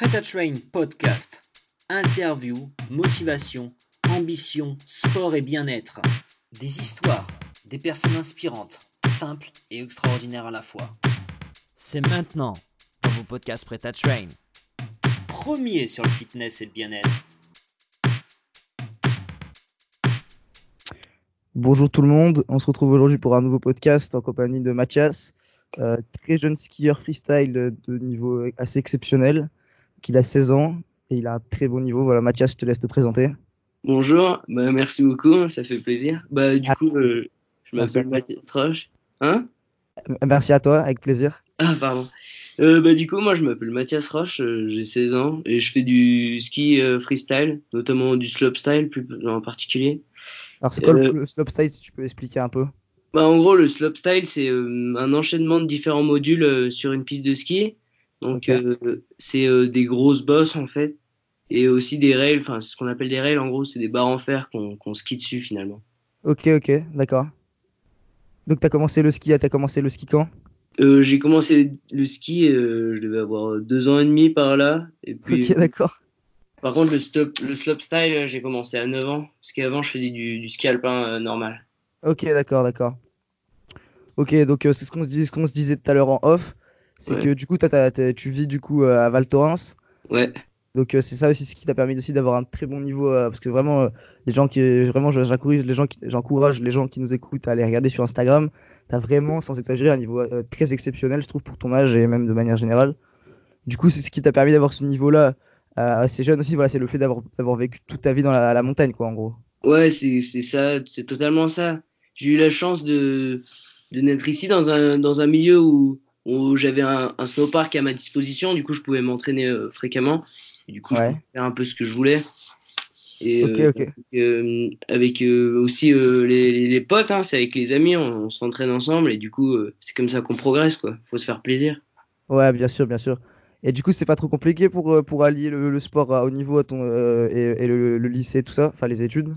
Prêt à Train podcast. Interview, motivation, ambition, sport et bien-être. Des histoires, des personnes inspirantes, simples et extraordinaires à la fois. C'est maintenant dans vos podcasts Prêt à Train. Premier sur le fitness et le bien-être. Bonjour tout le monde, on se retrouve aujourd'hui pour un nouveau podcast en compagnie de Mathias, euh, très jeune skieur freestyle de niveau assez exceptionnel, qu'il a 16 ans et il a un très bon niveau. Voilà Mathias, je te laisse te présenter. Bonjour, bah, merci beaucoup, ça fait plaisir. Bah, du Ah. coup, euh, je m'appelle Mathias Roche. Hein? Euh, Merci à toi, avec plaisir. Ah, pardon. Euh, bah, du coup, moi, je m'appelle Mathias Roche, euh, j'ai 16 ans et je fais du ski freestyle, notamment du slopestyle plus en particulier. Alors c'est quoi le- le slopestyle si tu peux expliquer un peu? Bah, en gros, le slopestyle, c'est un enchaînement de différents modules sur une piste de ski. Donc, euh, c'est euh, des grosses bosses, en fait, et aussi des rails, enfin, c'est ce qu'on appelle des rails, en gros, c'est des barres en fer qu'on qu'on skie dessus, finalement. Ok, ok, d'accord. Donc t'as commencé le ski, t'as commencé le ski quand? Euh, j'ai commencé le ski, je devais avoir deux ans et demi par là. Et puis, Ok, d'accord. par contre, le, stop, le slopestyle, euh, j'ai commencé à 9 ans. Parce qu'avant, je faisais du, du ski alpin normal. Ok, d'accord, d'accord. Ok, donc c'est ce qu'on se, dis- ce qu'on se disait tout à l'heure en off, c'est Ouais. que du coup t'as- t'as- tu vis du coup euh, à Val Thorens. Ouais, Donc euh, c'est ça aussi ce qui t'a permis aussi d'avoir un très bon niveau euh, parce que vraiment euh, les gens qui vraiment je- j'encourage les gens qui j'encourage les gens qui nous écoutent à aller regarder sur Instagram, t'as vraiment sans exagérer un niveau très exceptionnel je trouve pour ton âge et même de manière générale. Du coup, c'est ce qui t'a permis d'avoir ce niveau-là euh, assez jeune aussi voilà, c'est le fait d'avoir d'avoir vécu toute ta vie dans la, la montagne quoi en gros. ouais c'est c'est ça, c'est totalement ça. J'ai eu la chance de, de naître ici dans un, dans un milieu où, où j'avais un, un snowpark à ma disposition. Du coup, je pouvais m'entraîner euh, fréquemment. Et du coup, je pouvais faire un peu ce que je voulais. Et, euh, avec euh, aussi les, les, les potes, hein, c'est avec les amis, on, on s'entraîne ensemble et du coup, c'est comme ça qu'on progresse, quoi. Faut se faire plaisir. Ouais, bien sûr, bien sûr. Et du coup, c'est pas trop compliqué pour pour allier le, le sport à haut niveau à ton euh, et, et le, le lycée tout ça, enfin les études?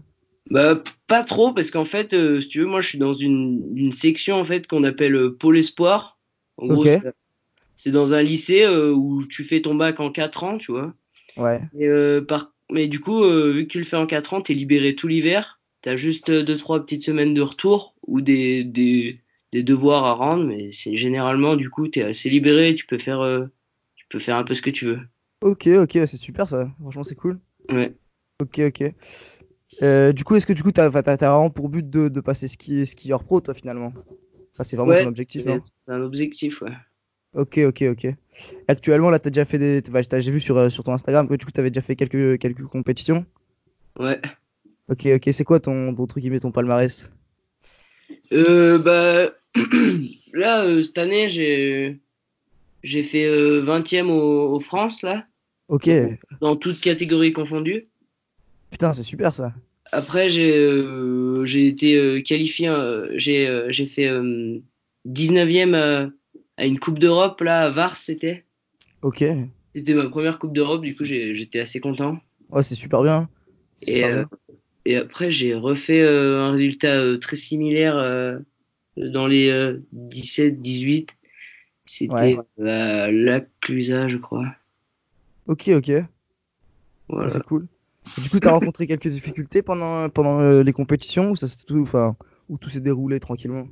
Bah, pas trop, parce qu'en fait, euh, si tu veux, moi, je suis dans une, une section, en fait, qu'on appelle euh, Pôle Espoir. En gros, c'est- dans un lycée euh, où tu fais ton bac en 4 ans, tu vois. Ouais. Et, euh, par... Mais du coup, euh, vu que tu le fais en 4 ans, t'es libéré tout l'hiver. T'as juste 2-3 petites semaines de retour ou des, des, des devoirs à rendre, mais c'est généralement, du coup, t'es assez libéré, tu peux faire, tu peux faire un peu ce que tu veux. Ok, ok, c'est super ça. Franchement, c'est cool. Ouais. Ok, ok. Euh, du coup, est-ce que du coup, t'as, t'as vraiment pour but de, de passer ski, skieur pro, toi, finalement? Enfin, c'est vraiment Ouais, ton objectif, non? c'est un objectif, ouais. Ok, ok, ok. Actuellement, là, t'as déjà fait des, enfin, j'ai vu sur, euh, sur ton Instagram que du coup, t'avais déjà fait quelques, quelques compétitions. Ouais. Ok, ok, c'est quoi ton, ton truc, ton palmarès? Euh, bah, là, euh, cette année, j'ai, j'ai fait euh, 20e au, au France, là, Ok, dans toutes catégories confondues. putain, c'est super ça. Après, j'ai euh, j'ai été euh, qualifié, euh, j'ai euh, j'ai fait euh, 19e à, à une Coupe d'Europe, là, à Vars, c'était. Ok, C'était ma première Coupe d'Europe, du coup, j'ai- j'étais assez content. ouais, c'est super bien. Et, super euh, bien. et après, j'ai refait euh, un résultat euh, très similaire euh, dans les 17-18. C'était Ouais. à Laclusa, je crois. Ok, ok. Voilà. C'est cool. Du coup, t'as rencontré quelques difficultés pendant, pendant euh, les compétitions ou ça tout, enfin, où tout s'est déroulé tranquillement?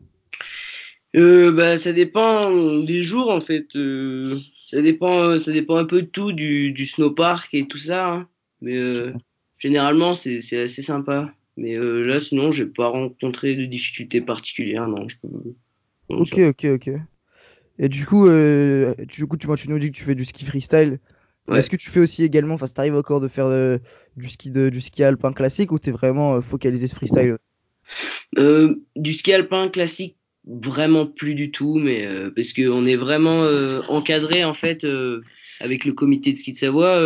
Euh, bah, ça dépend des jours en fait. Euh, ça dépend, ça dépend un peu de tout, du, du snowpark et tout ça. hein. Mais euh, généralement, c'est assez sympa. Mais là, sinon, j'ai pas rencontré de difficultés particulières. Non, je peux. non, Ok, ok, ok. Et du coup, du coup, tu, tu nous dis que tu fais du ski freestyle. Ouais. Est-ce que tu fais aussi également, enfin, ça t'arrive encore de faire euh, du ski de, du ski alpin classique ou t'es vraiment euh, focalisé sur freestyle? Euh, du ski alpin classique, vraiment plus du tout, mais parce que on est vraiment encadré en fait avec le comité de ski de Savoie.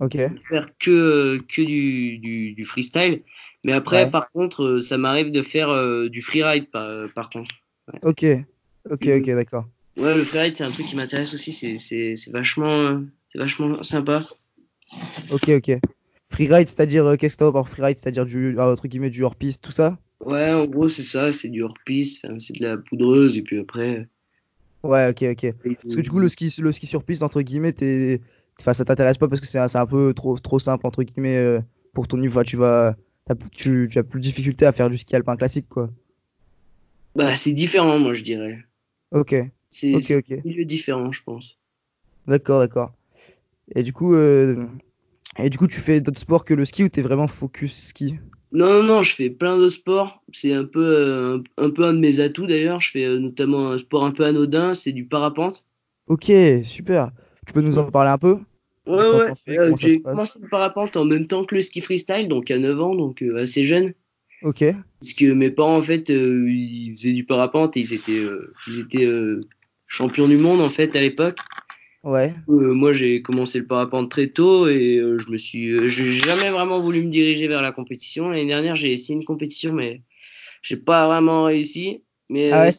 Ok. faire que, que du, du, du freestyle. Mais après, Ouais. par contre, ça m'arrive de faire du freeride par, par contre. Ok. Ok, ok, d'accord. Ouais, le freeride, c'est un truc qui m'intéresse aussi. C'est, vachement, euh, c'est vachement sympa. Ok, ok. Freeride, c'est-à-dire, euh, qu'est-ce que t'as par freeride? C'est-à-dire du, entre guillemets, du hors-piste, tout ça? Ouais, en gros, c'est ça. C'est du hors-piste. C'est de la poudreuse. Et puis après. Ouais, ok, ok. Parce que du coup, le ski, le ski sur piste, entre guillemets, t'es, enfin, ça t'intéresse pas parce que c'est un, un peu trop, trop simple, entre guillemets, euh, pour ton niveau. Tu vas, tu as plus de difficulté à faire du ski alpin classique, quoi. Bah, c'est différent, moi, je dirais. Ok, C'est un milieu différent, je pense. D'accord, d'accord. Et du coup, euh, et du coup, tu fais d'autres sports que le ski ou t'es vraiment focus ski? Non, non, non, je fais plein de sports. C'est un peu, euh, un, un peu un de mes atouts d'ailleurs. Je fais euh, notamment un sport un peu anodin, c'est du parapente. Ok, super. Tu peux nous en parler un peu? Ouais, ouais. j'ai commencé le parapente en même temps que le ski freestyle, donc à 9 ans, donc assez jeune. Ok, Parce que mes parents, en fait, ils faisaient du parapente et ils étaient, ils étaient champions du monde, en fait, à l'époque. ouais, Euh, moi, j'ai commencé le parapente très tôt et euh, je me suis, euh, j'ai jamais vraiment voulu me diriger vers la compétition. L'année dernière, j'ai essayé une compétition, mais j'ai pas vraiment réussi. Mais Ah ouais?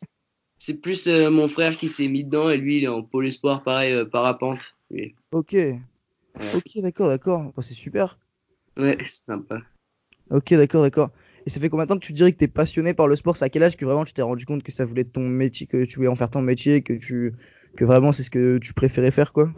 c'est plus mon frère qui s'est mis dedans et lui, il est en pôle espoir, pareil, parapente. Et- ok, ok, d'accord, d'accord. Bah, c'est super. ouais, c'est sympa. Ok, d'accord, d'accord. Et ça fait combien de temps que tu dirais que t'es passionné par le sport? C'est à quel âge que vraiment tu t'es rendu compte que ça voulait être ton métier, que tu voulais en faire ton métier, que tu, que vraiment c'est ce que tu préférais faire, quoi?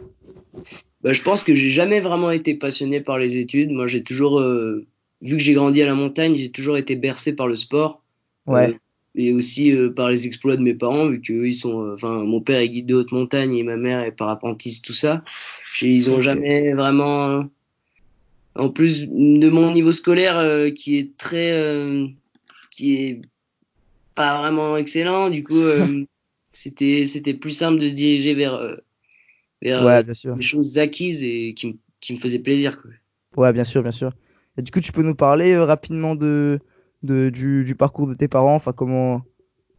Bah, je pense que j'ai jamais vraiment été passionné par les études. Moi, j'ai toujours, euh, vu que j'ai grandi à la montagne, j'ai toujours été bercé par le sport. Ouais, Euh, et aussi euh, par les exploits de mes parents, vu que eux, ils sont, enfin, mon père est guide de haute montagne et ma mère est parapentiste, tout ça. Ils ont jamais vraiment, en plus de mon niveau scolaire euh, qui est très, euh, qui est pas vraiment excellent, du coup, euh, c'était, c'était plus simple de se diriger vers, euh, vers euh, ouais, bien sûr. des choses acquises et qui, me- qui me faisaient plaisir, quoi. Ouais, bien sûr, bien sûr. Et du coup, tu peux nous parler euh, rapidement de, de, du, du parcours de tes parents, enfin, comment,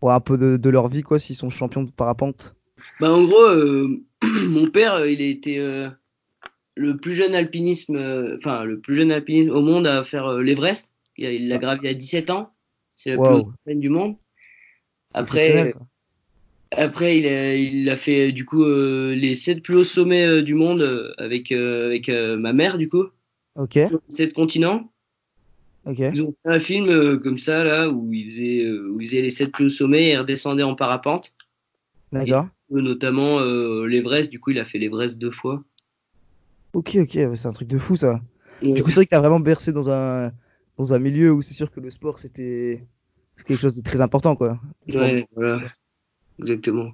ouais, un peu de, de leur vie, quoi, s'ils sont champions de parapente? Bah en gros, euh, mon père, euh, il a été euh, le plus jeune alpinisme, euh, enfin le plus jeune alpiniste au monde à faire euh, l'Everest. Il l'a gravi à 17 ans. C'est la plus Wow. haute montagne du monde. Après, ça. après il a, il a fait du coup euh, les sept plus hauts sommets euh, du monde euh, avec avec ma mère du coup, Ok, sur sept continents. ok, Ils ont fait un film comme ça là où il faisait euh, où il faisait les sept plus hauts sommets et il redescendait en parapente. d'accord. Notamment l'Everest. Du coup, il a fait l'Everest deux fois. Ok, ok, c'est un truc de fou, ça. Du coup, c'est vrai que t'as vraiment bercé dans un, dans un milieu où c'est sûr que le sport, c'était quelque chose de très important, quoi. Ouais, voilà, exactement.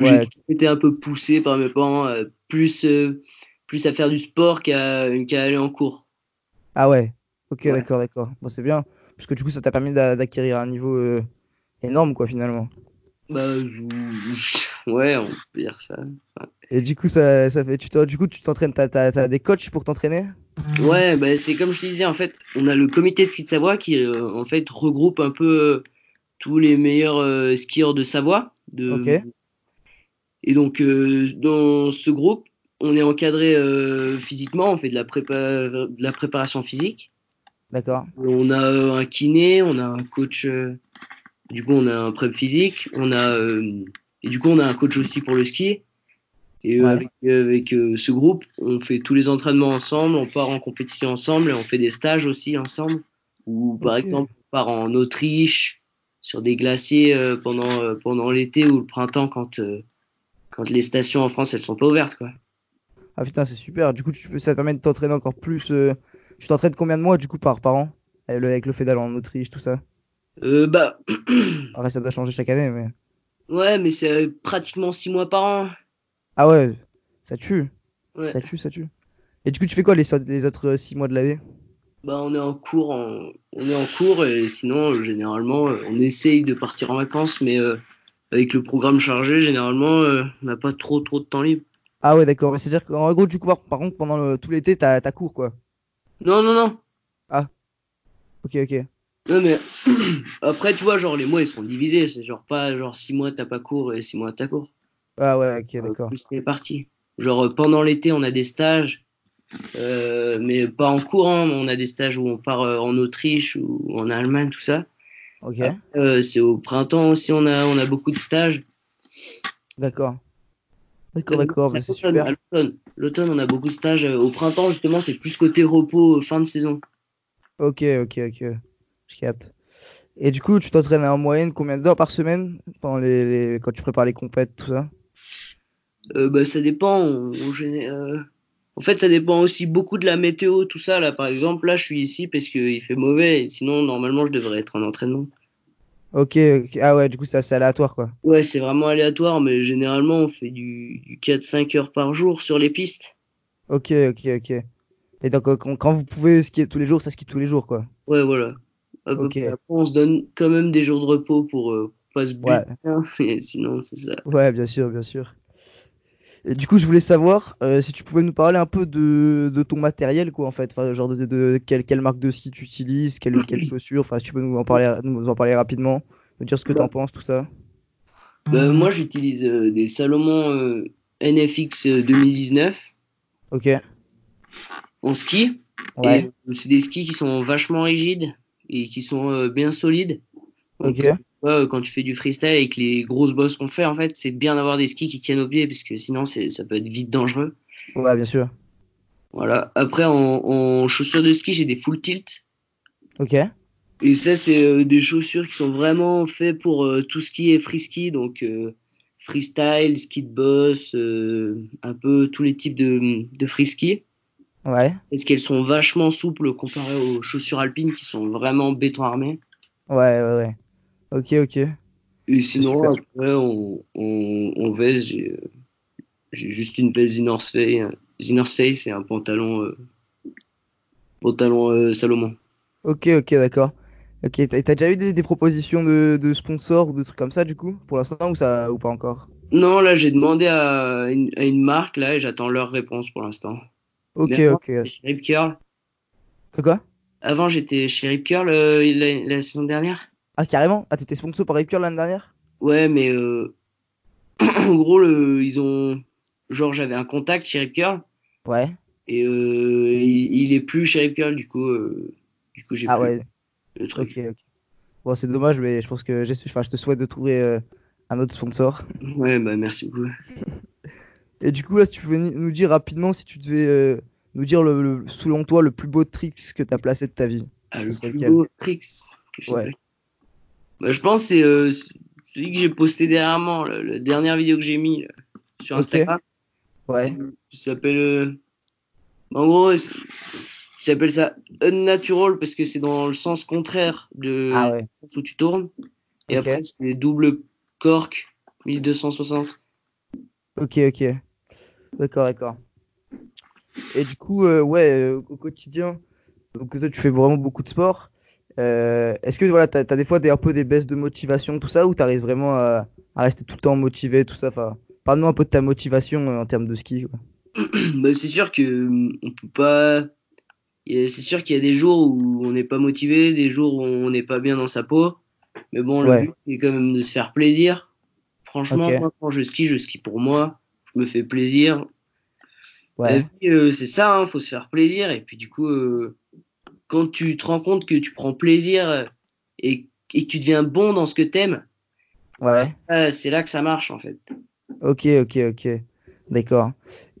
Ouais. J'ai été un peu poussé par mes parents, euh, plus, euh, plus à faire du sport qu'à qu'à aller en cours. Ah ouais, ok, Ouais. d'accord, d'accord. Bon, c'est bien, parce que du coup, ça t'a permis d'a- d'acquérir un niveau euh, énorme, quoi, finalement. Bah, je- je- ouais, on peut dire ça. Et du coup, ça, ça fait, tu du coup, tu t'entraînes, t'as, t'as, t'as des coachs pour t'entraîner? Ouais, bah, c'est comme je te disais, en fait, on a le comité de ski de Savoie qui, euh, en fait, regroupe un peu euh, tous les meilleurs euh, skieurs de Savoie. De... Et donc, dans ce groupe, on est encadré physiquement, on fait de la, prépa... de la préparation physique. D'accord. On a un kiné, on a un coach. du coup, on a un prep physique, on a et du coup, on a un coach aussi pour le ski. Et Ouais. avec, euh, avec, euh, ce groupe, on fait tous les entraînements ensemble, on part en compétition ensemble et on fait des stages aussi ensemble. Ou par exemple, on part en Autriche sur des glaciers euh, pendant euh, pendant l'été ou le printemps quand quand les stations en France elles sont pas ouvertes quoi. Ah putain, c'est super. Du coup, tu ça te permet de t'entraîner encore plus. Tu t'entraînes combien de mois, du coup, par, par an? Avec le, avec le fait d'aller en Autriche, tout ça? Euh, bah Après, ça doit changer chaque année, mais. Ouais, mais c'est euh, pratiquement six mois par an. Ah ouais, ça tue. Ouais. Ça tue, ça tue. Et du coup, tu fais quoi les, autres 6 mois de l'année? Bah, on est en cours, en... on est en cours et sinon, euh, généralement, euh, on essaye de partir en vacances, mais euh, avec le programme chargé, généralement, euh, on n'a pas trop trop de temps libre. Ah ouais, d'accord. Mais c'est-à-dire qu'en gros, du coup, par, contre, pendant le- tout l'été, t'as, t'as cours, quoi? Non, non, non. Ok, ok. Non, mais après, tu vois, genre, les mois, ils sont divisés. C'est genre pas genre six mois, t'as pas cours et six mois, t'as cours. Ah ouais, ok, Euh, d'accord. c'est parti. Genre, euh, pendant l'été, on a des stages, euh, mais pas en cours, hein, on a des stages où on part euh, en Autriche ou en Allemagne, tout ça. Ok, Euh, c'est au printemps aussi, on a, on a beaucoup de stages. d'accord. D'accord, d'accord, c'est l'automne, super. l'automne. On a beaucoup de stages. Au printemps, justement, c'est plus côté repos, fin de saison. Ok, ok, ok. Je capte. Et du coup, tu t'entraînes en moyenne combien d'heures par semaine pendant les, les- quand tu prépares les compètes, tout ça? Euh, bah, ça dépend. En, en géné- euh, En fait, ça dépend aussi beaucoup de la météo, tout ça. Là, par exemple, là, je suis ici parce qu'il fait mauvais. et Sinon, normalement, je devrais être en entraînement. Ok. Ah ouais, du coup, c'est assez aléatoire, quoi. Ouais, c'est vraiment aléatoire, mais généralement, on fait du, du 4-5 heures par jour sur les pistes. Ok, ok, ok. Et donc, euh, quand, quand vous pouvez skier tous les jours, ça skie tous les jours, quoi. Ouais, voilà. Après, on se donne quand même des jours de repos pour euh, pas se buter. Ouais. hein, mais sinon, c'est ça. Ouais, bien sûr, bien sûr. Et du coup, je voulais savoir euh, si tu pouvais nous parler un peu de, de ton matériel, quoi, en fait. Enfin, genre de, de quelle, quelle marque de ski tu utilises, quelles, quelles chaussures. Enfin, si tu peux nous en parler, nous en parler rapidement, nous dire ce que t'en penses, tout ça. Bah, moi, j'utilise euh, des Salomon euh, NFX 2019 Ok. en ski. Ouais. Et euh, c'est des skis qui sont vachement rigides et qui sont euh, bien solides. Donc, euh, euh, quand tu fais du freestyle avec les grosses bosses qu'on fait, en fait, c'est bien d'avoir des skis qui tiennent au pied parce que sinon, ça peut être vite dangereux. Ouais, bien sûr. Voilà. Après, en, en chaussures de ski, j'ai des full tilt. Ok. Et ça, c'est euh, des chaussures qui sont vraiment faites pour euh, tout ce qui est free ski, donc freestyle, ski de boss, un peu tous les types de, de free ski. Ouais. Parce qu'elles sont vachement souples comparées aux chaussures alpines qui sont vraiment béton armé. Ouais, ouais, ouais. Ok, ok. Et sinon, après, on, on, on veste, j'ai j'ai juste une veste The North Face, The North Face et un pantalon, euh, pantalon euh, Salomon. Ok, ok, d'accord. Ok, t'as t'as déjà eu des, des propositions de, de sponsors ou de trucs comme ça, du coup, pour l'instant, ou ça, ou pas encore? Non, là, j'ai demandé à une, à une marque, là, et j'attends leur réponse pour l'instant. Ok, Mais avant, ok. chez Rip Curl. C'est quoi? Avant, j'étais chez Rip Curl euh, la, la saison dernière. Ah, carrément? Ah, t'étais sponsor par Rip Curl l'année dernière? Ouais, mais euh, en gros, le, ils ont. Genre, j'avais un contact chez Rip Curl, Ouais. et euh, il, il est plus chez Rip Curl, du coup, du coup j'ai Ah plus ouais, le truc. ok, ok. Bon, c'est dommage, mais je pense que enfin, je te souhaite de trouver un autre sponsor. Ouais, bah merci beaucoup. Et du coup, là, si tu ni- nous dire rapidement si tu devais euh, nous dire, le, le- selon toi, le plus beau trick que t'as placé de ta vie. Ah, le plus lequel? beau tricks que j'ai Ouais. Bah, je pense que c'est euh, celui que j'ai posté dernièrement, le- la dernière vidéo que j'ai mis là, sur. Instagram. Ouais. Ça s'appelle. euh, En gros, j'appelle ça unnatural parce que c'est dans le sens contraire de Ah ouais. où tu tournes. Et Ok. après, c'est double cork 1260. Ok, ok. D'accord, d'accord. Et du coup, euh, ouais, euh, au quotidien, donc toi, tu fais vraiment beaucoup de sport. Euh, est-ce que voilà, t'as, t'as des fois des, un peu des baisses de motivation, tout ça, ou t'arrives vraiment à, à rester tout le temps motivé, tout ça, enfin, parle-nous un peu de ta motivation en termes de ski, bah, c'est sûr que hum, on peut pas. C'est sûr qu'il y a des jours où on n'est pas motivé, des jours où on n'est pas bien dans sa peau. Mais bon, le Ouais. but, c'est quand même de se faire plaisir. Franchement, moi, quand je skie, je skie pour moi. Me fais plaisir. La Ouais, vie, euh, c'est ça, hein, faut se faire plaisir. Et puis du coup, euh, quand tu te rends compte que tu prends plaisir euh, et, et que tu deviens bon dans ce que t'aimes, ouais. c'est là que ça marche en fait. Ok, ok, ok. D'accord.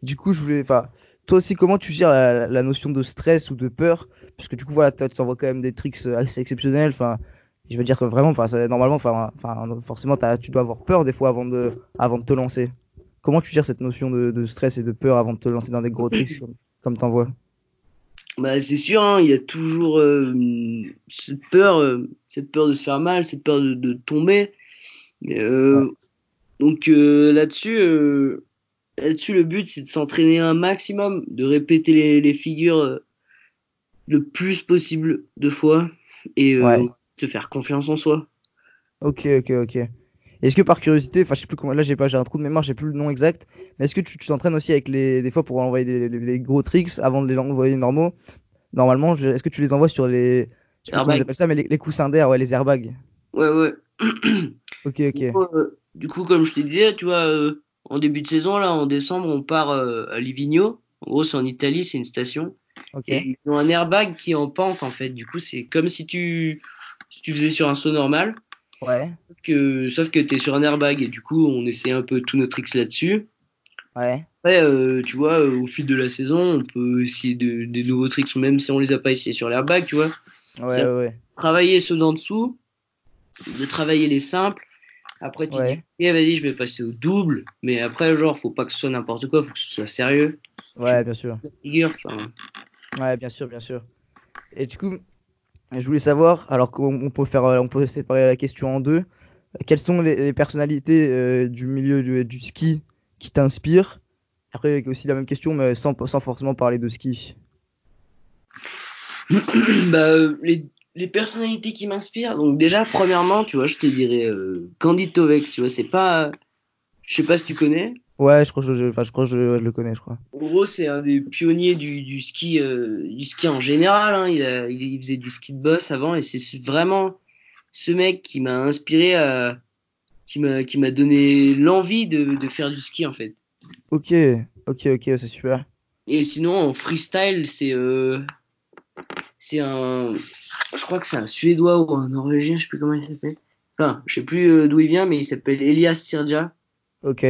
Du coup, je voulais, enfin, toi aussi, comment tu gères la, la notion de stress ou de peur? Parce que du coup, voilà, tu t'envoies quand même des tricks euh, assez exceptionnels. Enfin, je veux dire que vraiment, enfin, normalement, enfin, forcément, tu dois avoir peur des fois avant de, avant de te lancer. Comment tu gères cette notion de, de stress et de peur avant de te lancer dans des gros tricks comme, comme t'envoies? Bah, c'est sûr, hein, il y a toujours euh, cette peur, euh, cette peur de se faire mal, cette peur de, de tomber. Euh, Donc là-dessus, là-dessus, le but c'est de s'entraîner un maximum, de répéter les, les figures le plus possible de fois et Ouais. se faire confiance en soi. Ok, ok, ok. Est-ce que par curiosité, enfin, je sais plus comment, là, j'ai pas, j'ai un trou de mémoire, j'ai plus le nom exact, mais est-ce que tu t'entraînes aussi avec les, des fois pour envoyer des, les, les gros tricks avant de les envoyer normaux? Normalement, est-ce que tu les envoies sur les, je sais comment Airbags. ils appellent ça, mais les, les coussins d'air, ouais, les airbags. Ouais, ouais. Ok, ok. Du coup, euh, du coup, comme je te disais, tu vois, euh, en début de saison, là, en décembre, on part euh, à Livigno. En gros, c'est en Italie, c'est une station. Ok. Et ils ont un airbag qui est en pente, en fait. Du coup, c'est comme si tu, si tu faisais sur un saut normal, Ouais, que, sauf que tu es sur un airbag. Et du coup, on essaie un peu tous nos tricks là-dessus. ouais. Après, euh, tu vois, euh, au fil de la saison, on peut essayer de, des nouveaux tricks, même si on les a pas essayés sur l'airbag, tu vois. Ouais, ouais, ouais. Travailler ceux d'en dessous, de travailler les simples, Après, tu Ouais. dis, eh, vas-y, je vais passer au double. Mais après, genre, faut pas que ce soit n'importe quoi, faut que ce soit sérieux. Ouais, bien sûr. Figure, enfin. Ouais, bien sûr, bien sûr. Et du coup, je voulais savoir, alors qu'on on peut faire, euh, on peut séparer la question en deux. Quelles sont les, personnalités euh, du milieu du, ski qui t'inspirent? Après, aussi la même question, mais sans, sans forcément parler de ski. bah, euh, les, les personnalités qui m'inspirent. Donc, déjà, premièrement, tu vois, je te dirais Candide Tovex, tu vois, c'est pas. Je sais pas si tu connais. Ouais, je crois que je, enfin, je, crois que je, je le connais, je crois. En gros, c'est un des pionniers du, du ski, euh, du ski en général. hein. Il, a- il, il faisait du ski de boss avant et c'est vraiment ce mec qui m'a inspiré à, qui m'a, donné l'envie de, de faire du ski en fait. Ok, ok, ok, c'est super. Et sinon, en freestyle, c'est, euh, c'est un, je crois que c'est un Suédois ou un Norvégien, je sais plus comment il s'appelle. Enfin, je sais plus euh, d'où il vient, mais il s'appelle Elias Sirja. Ok,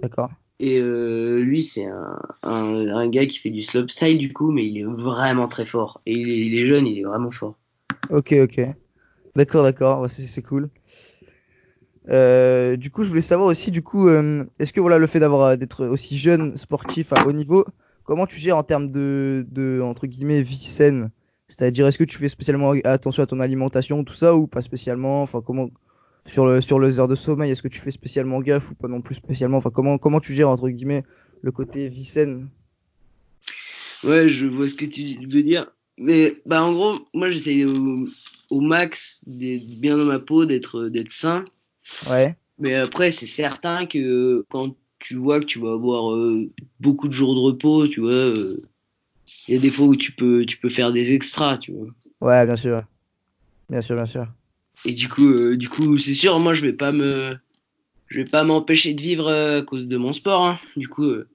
d'accord. Et euh, lui, c'est un, un, un gars qui fait du slopestyle du coup, mais il est vraiment très fort. Et il est, il est jeune, il est vraiment fort. Ok, ok. D'accord, d'accord, c'est cool. Euh, du coup, je voulais savoir aussi, du coup, euh, est-ce que voilà, le fait d'avoir d'être aussi jeune, sportif à haut niveau, comment tu gères en termes de, de entre guillemets vie saine? C'est-à-dire, est-ce que tu fais spécialement attention à ton alimentation, tout ça, ou pas spécialement? Enfin, comment sur le sur les heures de sommeil, est-ce que tu fais spécialement gaffe ou pas non plus spécialement? Enfin, comment comment tu gères entre guillemets le côté vie saine? Ouais, je vois ce que tu veux dire. Mais bah en gros, moi j'essaye au, au max d'être bien dans ma peau, d'être d'être sain. Ouais, Mais après, c'est certain que quand tu vois que tu vas avoir euh, beaucoup de jours de repos, tu vois, euh, il y a des fois où tu peux tu peux faire des extras, tu vois. ouais, bien sûr, bien sûr, bien sûr. Et du coup, euh, du coup, c'est sûr, moi je vais pas me je vais pas m'empêcher de vivre euh, à cause de mon sport. hein. Du coup. euh,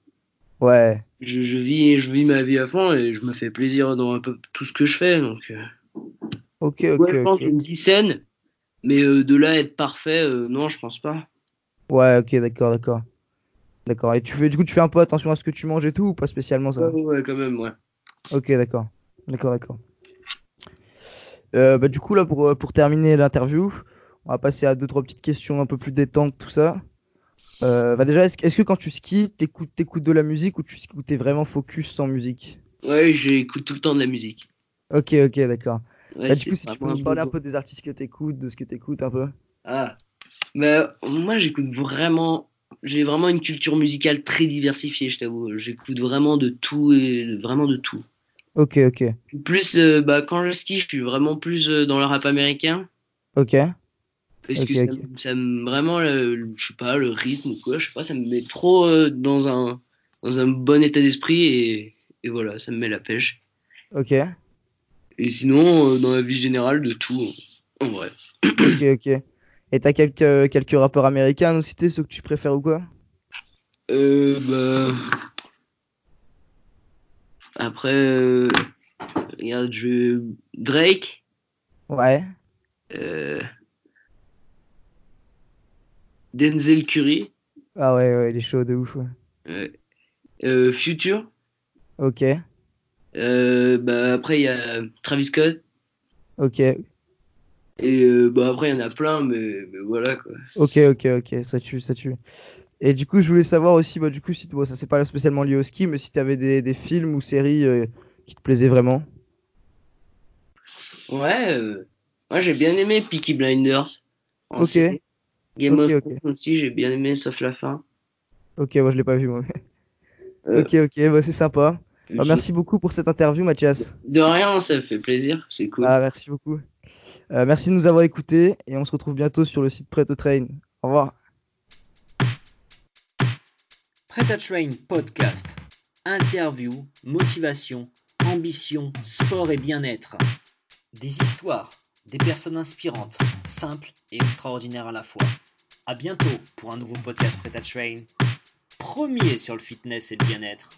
Ouais, je, je vis je vis ma vie à fond et je me fais plaisir dans un peu tout ce que je fais donc euh, ok, ok, ouais, je pense ok. une vie saine mais de là à être parfait non je pense pas Ouais, ok, d'accord, d'accord. D'accord. Et tu fais, du coup, tu fais un peu attention à ce que tu manges et tout, ou pas spécialement ça? ouais, ouais, quand même ouais Ok, d'accord. D'accord, d'accord. Euh, bah, du coup, là, pour, euh, pour terminer l'interview, on va passer à deux, trois petites questions un peu plus détentes, tout ça. Euh, bah, déjà, est-ce, que- quand tu skis, t'écoutes, t'écoutes de la musique ou tu ou t'es vraiment focus sans musique? ouais j'écoute tout le temps de la musique Ok, ok, d'accord. ouais, Bah, du coup, si tu peux nous parler un peu des artistes que t'écoutes, de ce que t'écoutes un peu. ah bah, moi j'écoute vraiment j'ai vraiment une culture musicale très diversifiée je t'avoue j'écoute vraiment de tout et vraiment de tout Ok, ok, plus euh, bah quand je skie je suis vraiment plus euh, dans le rap américain ok. Parce Ok, que ça, ok. me- ça me vraiment, le- je sais pas, le rythme ou quoi, je sais pas, ça me met trop euh, dans un dans un bon état d'esprit et, et voilà, ça me met la pêche. Ok, Et sinon, dans la vie générale, de tout, en vrai. ok, ok. Et t'as quelques, quelques rappeurs américains à nous citer, ceux que tu préfères ou quoi? Euh, bah... Après, euh, regarde, je... Drake, Ouais, euh, Denzel Curry, ah ouais, ouais, il est chaud de ouf, ouais. euh, Future, Ok, euh, bah après il y a Travis Scott, ok, Et euh, bah après, il y en a plein, mais, mais voilà quoi. ok, ok, ok, ça tue, ça tue. Et du coup, je voulais savoir aussi, bah, du coup, si bon, ça c'est pas spécialement lié au ski, mais si t'avais des, des films ou séries euh, qui te plaisaient vraiment. Ouais, euh, moi j'ai bien aimé Peaky Blinders. Ok. série. Game of. Thrones aussi, j'ai bien aimé, sauf la fin. Ok, moi je l'ai pas vu, moi. Euh, Ok, ok, bah, c'est sympa. Bah, merci beaucoup pour cette interview, Mathias. De rien, ça fait plaisir, c'est cool. Ah, merci beaucoup. Merci de nous avoir écoutés et on se retrouve bientôt sur le site Prêt to Train. Au revoir. Prêt Train Podcast. Interview, motivation, ambition, sport et bien-être. Des histoires, des personnes inspirantes, simples et extraordinaires à la fois. À bientôt pour un nouveau podcast Prêt à Train. Premier sur le fitness et le bien-être.